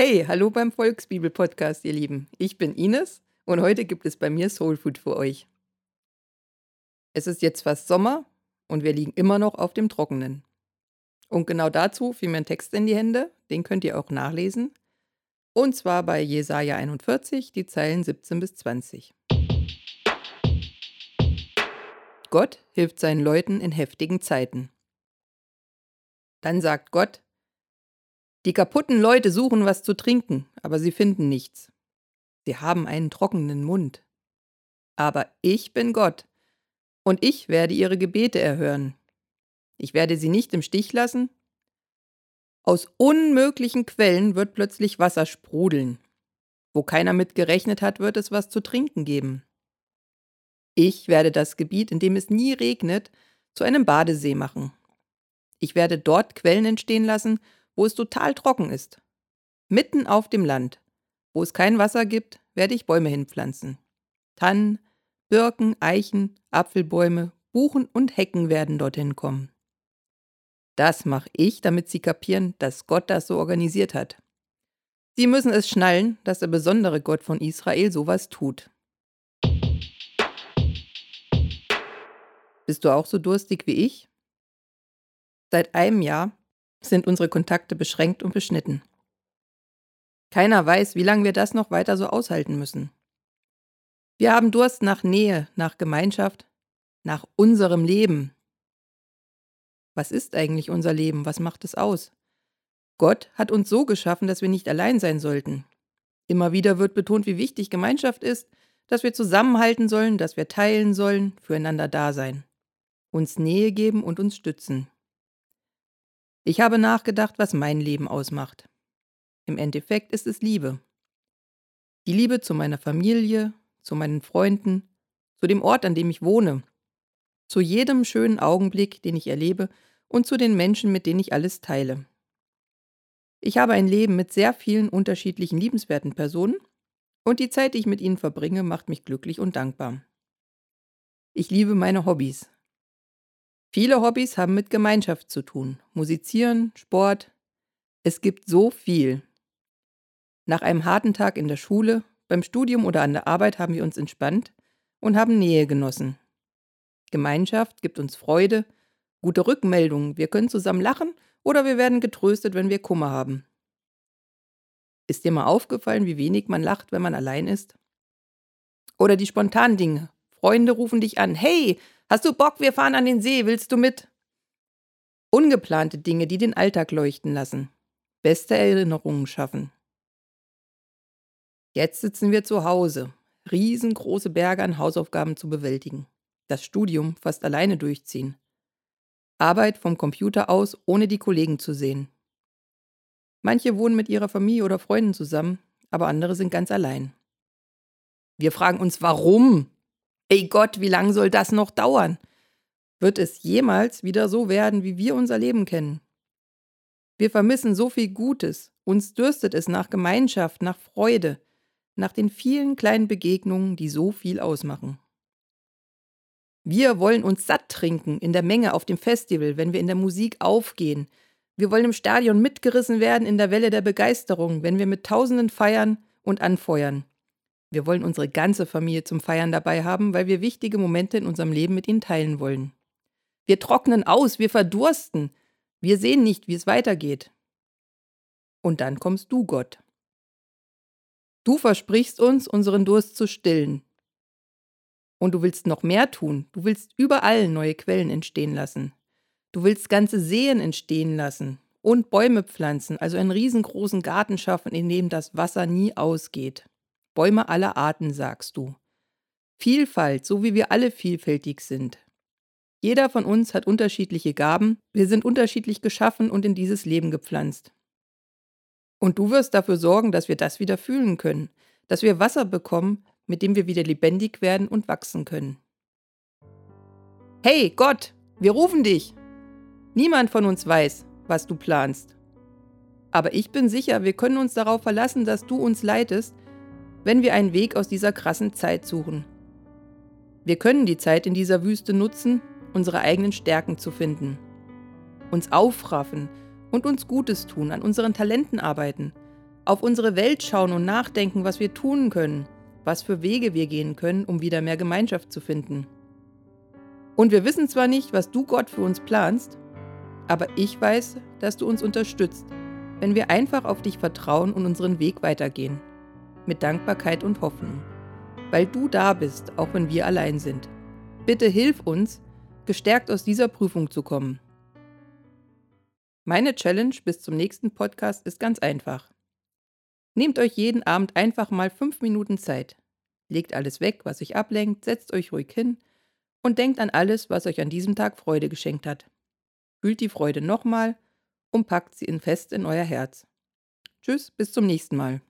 Hey, hallo beim Volksbibel-Podcast, ihr Lieben. Ich bin Ines und heute gibt es bei mir Soul Food für euch. Es ist jetzt fast Sommer und wir liegen immer noch auf dem Trockenen. Und genau dazu fiel mir ein Text in die Hände, den könnt ihr auch nachlesen. Und zwar bei Jesaja 41, die Zeilen 17 bis 20. Gott hilft seinen Leuten in heftigen Zeiten. Dann sagt Gott, die kaputten Leute suchen was zu trinken, aber sie finden nichts. Sie haben einen trockenen Mund. Aber ich bin Gott, und ich werde ihre Gebete erhören. Ich werde sie nicht im Stich lassen. Aus unmöglichen Quellen wird plötzlich Wasser sprudeln. Wo keiner mit gerechnet hat, wird es was zu trinken geben. Ich werde das Gebiet, in dem es nie regnet, zu einem Badesee machen. Ich werde dort Quellen entstehen lassen, wo es total trocken ist. Mitten auf dem Land, wo es kein Wasser gibt, werde ich Bäume hinpflanzen. Tannen, Birken, Eichen, Apfelbäume, Buchen und Hecken werden dorthin kommen. Das mache ich, damit Sie kapieren, dass Gott das so organisiert hat. Sie müssen es schnallen, dass der besondere Gott von Israel sowas tut. Bist du auch so durstig wie ich? Seit einem Jahr sind unsere Kontakte beschränkt und beschnitten. Keiner weiß, wie lange wir das noch weiter so aushalten müssen. Wir haben Durst nach Nähe, nach Gemeinschaft, nach unserem Leben. Was ist eigentlich unser Leben? Was macht es aus? Gott hat uns so geschaffen, dass wir nicht allein sein sollten. Immer wieder wird betont, wie wichtig Gemeinschaft ist, dass wir zusammenhalten sollen, dass wir teilen sollen, füreinander da sein, uns Nähe geben und uns stützen. Ich habe nachgedacht, was mein Leben ausmacht. Im Endeffekt ist es Liebe. Die Liebe zu meiner Familie, zu meinen Freunden, zu dem Ort, an dem ich wohne, zu jedem schönen Augenblick, den ich erlebe und zu den Menschen, mit denen ich alles teile. Ich habe ein Leben mit sehr vielen unterschiedlichen liebenswerten Personen und die Zeit, die ich mit ihnen verbringe, macht mich glücklich und dankbar. Ich liebe meine Hobbys, Viele Hobbys haben mit Gemeinschaft zu tun. Musizieren, Sport. Es gibt so viel. Nach einem harten Tag in der Schule, beim Studium oder an der Arbeit haben wir uns entspannt und haben Nähe genossen. Gemeinschaft gibt uns Freude, gute Rückmeldungen, wir können zusammen lachen oder wir werden getröstet, wenn wir Kummer haben. Ist dir mal aufgefallen, wie wenig man lacht, wenn man allein ist? Oder die spontanen Dinge. Freunde rufen dich an. Hey, Hast du Bock, wir fahren an den See, willst du mit? Ungeplante Dinge, die den Alltag leuchten lassen. Beste Erinnerungen schaffen. Jetzt sitzen wir zu Hause, riesengroße Berge an Hausaufgaben zu bewältigen. Das Studium fast alleine durchziehen. Arbeit vom Computer aus, ohne die Kollegen zu sehen. Manche wohnen mit ihrer Familie oder Freunden zusammen, aber andere sind ganz allein. Wir fragen uns, warum? Ey Gott, wie lange soll das noch dauern? Wird es jemals wieder so werden, wie wir unser Leben kennen? Wir vermissen so viel Gutes, uns dürstet es nach Gemeinschaft, nach Freude, nach den vielen kleinen Begegnungen, die so viel ausmachen. Wir wollen uns satt trinken in der Menge auf dem Festival, wenn wir in der Musik aufgehen. Wir wollen im Stadion mitgerissen werden in der Welle der Begeisterung, wenn wir mit Tausenden feiern und anfeuern. Wir wollen unsere ganze Familie zum Feiern dabei haben, weil wir wichtige Momente in unserem Leben mit ihnen teilen wollen. Wir trocknen aus, wir verdursten, wir sehen nicht, wie es weitergeht. Und dann kommst du, Gott. Du versprichst uns, unseren Durst zu stillen. Und du willst noch mehr tun. Du willst überall neue Quellen entstehen lassen. Du willst ganze Seen entstehen lassen und Bäume pflanzen, also einen riesengroßen Garten schaffen, in dem das Wasser nie ausgeht. Bäume aller Arten, sagst du. Vielfalt, so wie wir alle vielfältig sind. Jeder von uns hat unterschiedliche Gaben, wir sind unterschiedlich geschaffen und in dieses Leben gepflanzt. Und du wirst dafür sorgen, dass wir das wieder fühlen können, dass wir Wasser bekommen, mit dem wir wieder lebendig werden und wachsen können. Hey Gott, wir rufen dich! Niemand von uns weiß, was du planst. Aber ich bin sicher, wir können uns darauf verlassen, dass du uns leitest wenn wir einen Weg aus dieser krassen Zeit suchen. Wir können die Zeit in dieser Wüste nutzen, unsere eigenen Stärken zu finden, uns aufraffen und uns Gutes tun, an unseren Talenten arbeiten, auf unsere Welt schauen und nachdenken, was wir tun können, was für Wege wir gehen können, um wieder mehr Gemeinschaft zu finden. Und wir wissen zwar nicht, was du Gott für uns planst, aber ich weiß, dass du uns unterstützt, wenn wir einfach auf dich vertrauen und unseren Weg weitergehen. Mit Dankbarkeit und Hoffnung. Weil du da bist, auch wenn wir allein sind. Bitte hilf uns, gestärkt aus dieser Prüfung zu kommen. Meine Challenge bis zum nächsten Podcast ist ganz einfach. Nehmt euch jeden Abend einfach mal fünf Minuten Zeit. Legt alles weg, was euch ablenkt, setzt euch ruhig hin und denkt an alles, was euch an diesem Tag Freude geschenkt hat. Fühlt die Freude nochmal und packt sie in fest in euer Herz. Tschüss, bis zum nächsten Mal.